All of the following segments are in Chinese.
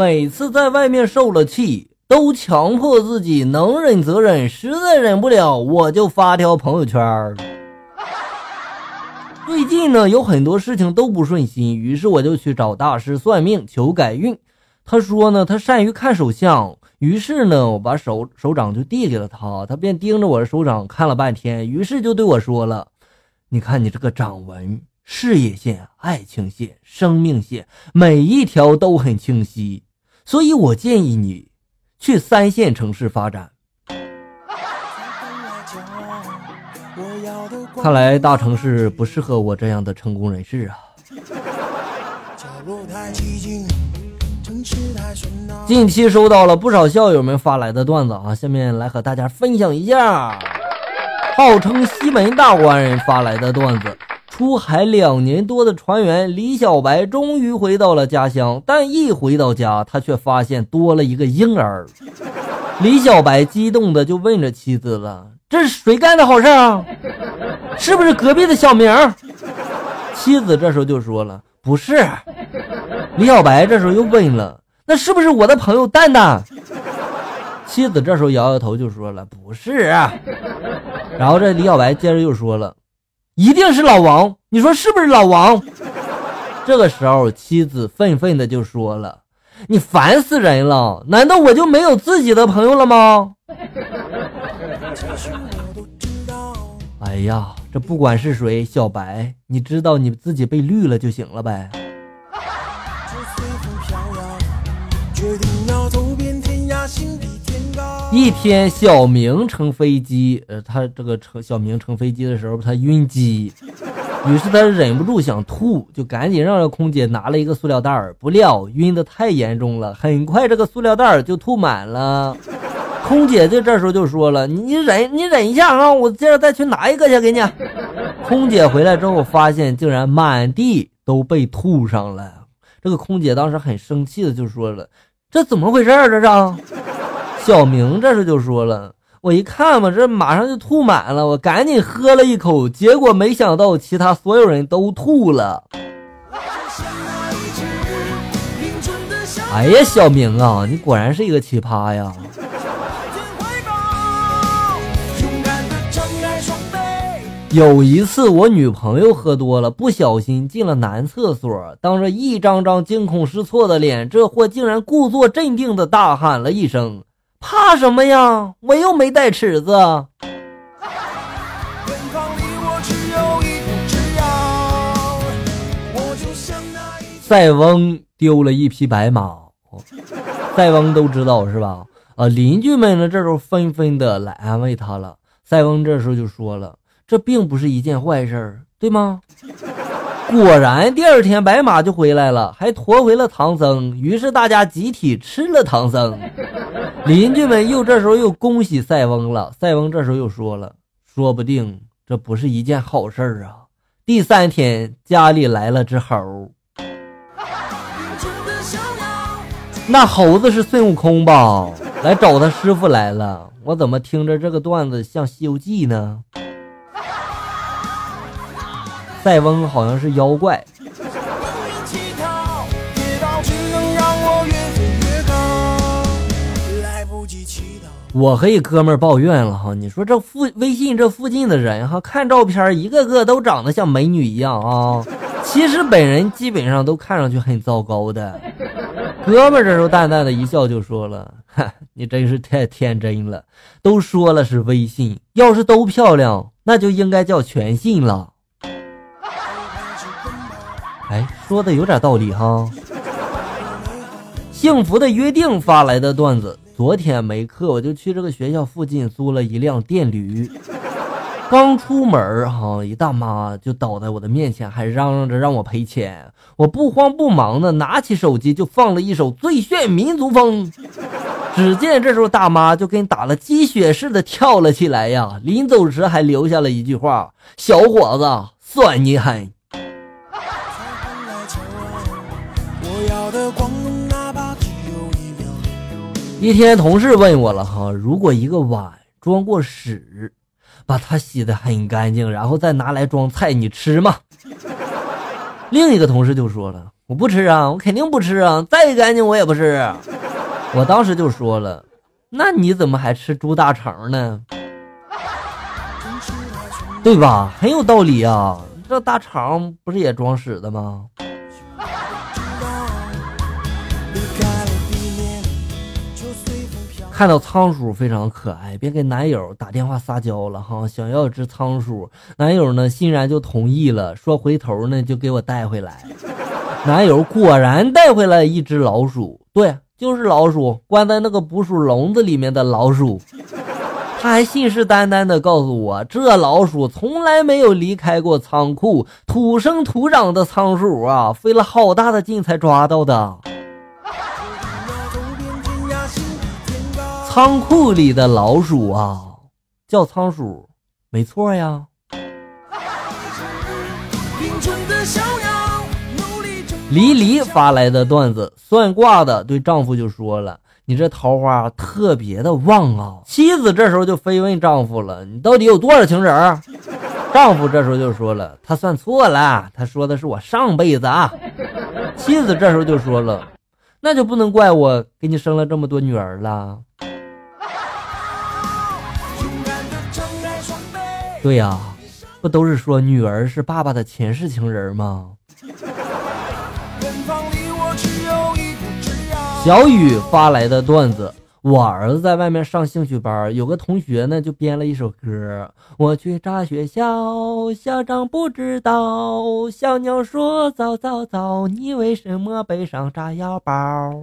每次在外面受了气，都强迫自己能忍则忍，实在忍不了，我就发条朋友圈。最近呢，有很多事情都不顺心，于是我就去找大师算命求改运。他说呢，他善于看手相，于是呢，我把手手掌就递给了他，他便盯着我的手掌看了半天，于是就对我说了：“你看你这个掌纹，事业线、爱情线、生命线，每一条都很清晰，所以我建议你去三线城市发展。”看来大城市不适合我这样的成功人士啊。近期收到了不少校友们发来的段子啊，下面来和大家分享一下。号称西门大官人发来的段子：出海两年多的船员李小白终于回到了家乡，但一回到家，他却发现多了一个婴儿。李小白激动的就问着妻子了：“这是谁干的好事啊？是不是隔壁的小明？”妻子这时候就说了：“不是。”李小白这时候又问了：“那是不是我的朋友蛋蛋？”妻子这时候摇摇头就说了：“不是。”然后这李小白接着又说了：“一定是老王，你说是不是老王？”这个时候妻子愤愤的就说了：“你烦死人了！难道我就没有自己的朋友了吗？”哎呀，这不管是谁，小白，你知道你自己被绿了就行了呗。一天，小明乘飞机，呃，他这个乘小明乘飞机的时候，他晕机，于是他忍不住想吐，就赶紧让这空姐拿了一个塑料袋儿，不料晕的太严重了，很快这个塑料袋儿就吐满了。空姐就这时候就说了：“你忍，你忍一下啊，我接着再去拿一个去给你。”空姐回来之后发现，竟然满地都被吐上了。这个空姐当时很生气的就说了。这怎么回事儿？这是小明这时就说了：“我一看吧，这马上就吐满了，我赶紧喝了一口，结果没想到其他所有人都吐了。”哎呀，小明啊，你果然是一个奇葩呀！有一次，我女朋友喝多了，不小心进了男厕所，当着一张张惊恐失措的脸，这货竟然故作镇定的大喊了一声：“怕什么呀？我又没带尺子。”塞翁丢了一匹白马，塞翁都知道是吧？啊，邻居们呢，这时候纷纷的来安慰他了。塞翁这时候就说了。这并不是一件坏事，对吗？果然，第二天白马就回来了，还驮回了唐僧。于是大家集体吃了唐僧。邻居们又这时候又恭喜塞翁了。塞翁这时候又说了：“说不定这不是一件好事儿啊！”第三天家里来了只猴，那猴子是孙悟空吧？来找他师傅来了。我怎么听着这个段子像《西游记》呢？塞翁好像是妖怪。我和一哥们抱怨了哈，你说这附微信这附近的人哈，看照片一个个都长得像美女一样啊，其实本人基本上都看上去很糟糕的。哥们这时候淡淡的一笑就说了：“哈，你真是太天真了，都说了是微信，要是都漂亮，那就应该叫全信了。”哎，说的有点道理哈。幸福的约定发来的段子：昨天没课，我就去这个学校附近租了一辆电驴。刚出门哈，一大妈就倒在我的面前，还嚷嚷着让我赔钱。我不慌不忙的拿起手机就放了一首最炫民族风。只见这时候大妈就跟打了鸡血似的跳了起来呀，临走时还留下了一句话：“小伙子，算你狠。”一天，同事问我了哈，如果一个碗装过屎，把它洗得很干净，然后再拿来装菜，你吃吗？另一个同事就说了，我不吃啊，我肯定不吃啊，再干净我也不吃。我当时就说了，那你怎么还吃猪大肠呢？对吧？很有道理啊，这大肠不是也装屎的吗？看到仓鼠非常可爱，便给男友打电话撒娇了哈，想要只仓鼠。男友呢欣然就同意了，说回头呢就给我带回来。男友果然带回来一只老鼠，对，就是老鼠，关在那个捕鼠笼子里面的老鼠。他还信誓旦旦地告诉我，这老鼠从来没有离开过仓库，土生土长的仓鼠啊，费了好大的劲才抓到的。仓库里的老鼠啊，叫仓鼠，没错呀。黎黎发来的段子，算卦的对丈夫就说了：“你这桃花特别的旺啊。”妻子这时候就非问丈夫了：“你到底有多少情人？”丈夫这时候就说了：“他算错了，他说的是我上辈子啊。”妻子这时候就说了：“那就不能怪我给你生了这么多女儿了。”对呀，不都是说女儿是爸爸的前世情人吗？小雨发来的段子：我儿子在外面上兴趣班，有个同学呢就编了一首歌：我去炸学校，校长不知道，小鸟说早早早，你为什么背上炸药包？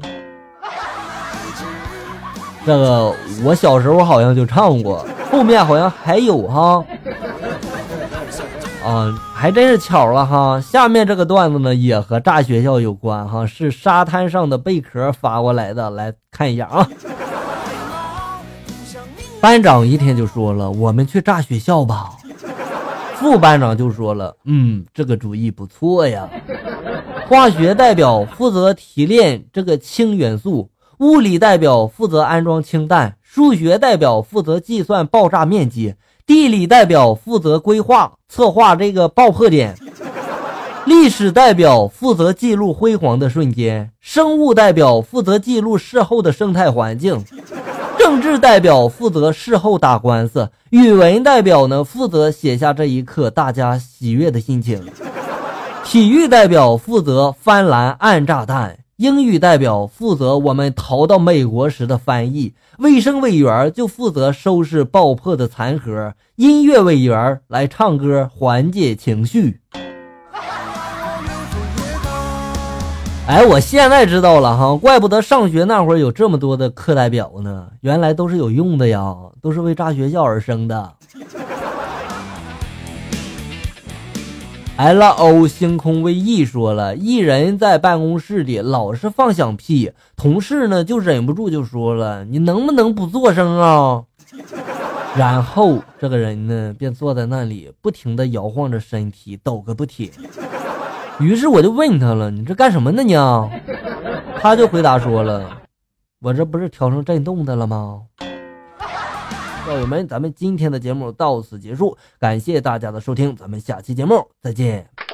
这个我小时候好像就唱过，后面好像还有哈。啊，还真是巧了哈！下面这个段子呢，也和炸学校有关哈，是沙滩上的贝壳发过来的，来看一下啊。班长一天就说了：“我们去炸学校吧。”副班长就说了：“嗯，这个主意不错呀。”化学代表负责提炼这个氢元素，物理代表负责安装氢弹，数学代表负责计算爆炸面积。地理代表负责规划策划这个爆破点，历史代表负责记录辉煌的瞬间，生物代表负责记录事后的生态环境，政治代表负责事后打官司，语文代表呢负责写下这一刻大家喜悦的心情，体育代表负责翻栏按炸弹。英语代表负责我们逃到美国时的翻译，卫生委员就负责收拾爆破的残骸，音乐委员来唱歌缓解情绪。哎，我现在知道了哈，怪不得上学那会儿有这么多的课代表呢，原来都是有用的呀，都是为炸学校而生的。L O 星空为 E 说了，一人在办公室里老是放响屁，同事呢就忍不住就说了：“你能不能不做声啊？”然后这个人呢便坐在那里，不停的摇晃着身体，抖个不停。于是我就问他了：“你这干什么呢？你？” 他就回答说了：“我这不是调成震动的了吗？”校友们，咱们今天的节目到此结束，感谢大家的收听，咱们下期节目再见。